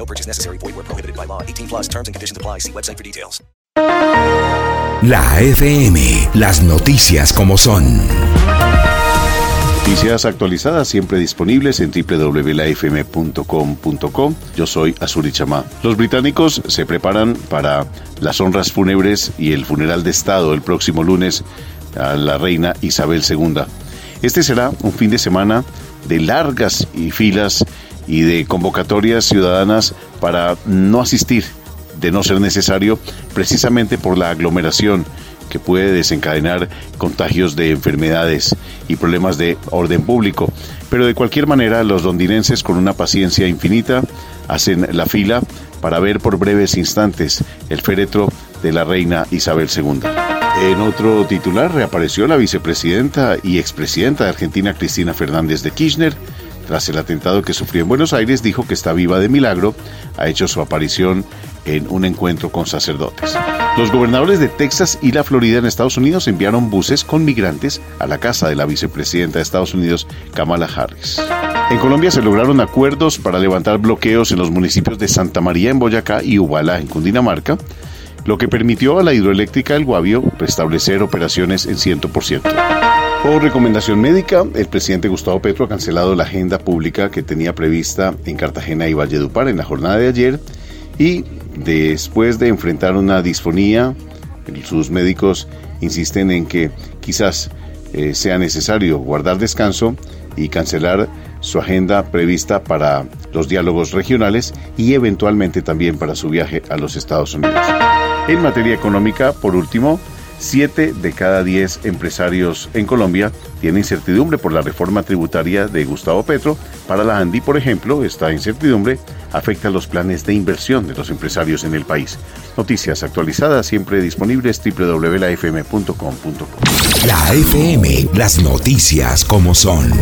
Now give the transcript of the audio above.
No purchase necessary. Void where prohibited by law. 18 plus terms and conditions apply. See website for details. La FM. Las noticias como son. Noticias actualizadas siempre disponibles en www.lafm.com.co. Yo soy Azuri Chamá. Los británicos se preparan para las honras fúnebres y el funeral de Estado el próximo lunes a la reina Isabel II. Este será un fin de semana de largas y filas y de convocatorias ciudadanas para no asistir, de no ser necesario, precisamente por la aglomeración que puede desencadenar contagios de enfermedades y problemas de orden público. Pero de cualquier manera, los londinenses con una paciencia infinita hacen la fila para ver por breves instantes el féretro de la reina Isabel II. En otro titular reapareció la vicepresidenta y expresidenta de Argentina Cristina Fernández de Kirchner. Tras el atentado que sufrió en Buenos Aires, dijo que está viva de milagro. Ha hecho su aparición en un encuentro con sacerdotes. Los gobernadores de Texas y la Florida en Estados Unidos enviaron buses con migrantes a la casa de la vicepresidenta de Estados Unidos, Kamala Harris. En Colombia se lograron acuerdos para levantar bloqueos en los municipios de Santa María en Boyacá y Ubala en Cundinamarca, lo que permitió a la hidroeléctrica El Guavio restablecer operaciones en 100%. Por recomendación médica, el presidente Gustavo Petro ha cancelado la agenda pública que tenía prevista en Cartagena y Valledupar en la jornada de ayer y después de enfrentar una disfonía, sus médicos insisten en que quizás eh, sea necesario guardar descanso y cancelar su agenda prevista para los diálogos regionales y eventualmente también para su viaje a los Estados Unidos. En materia económica, por último, Siete de cada diez empresarios en Colombia tienen incertidumbre por la reforma tributaria de Gustavo Petro. Para la ANDI, por ejemplo, esta incertidumbre afecta los planes de inversión de los empresarios en el país. Noticias actualizadas siempre disponibles www.lafm.com.co. La FM, las noticias como son.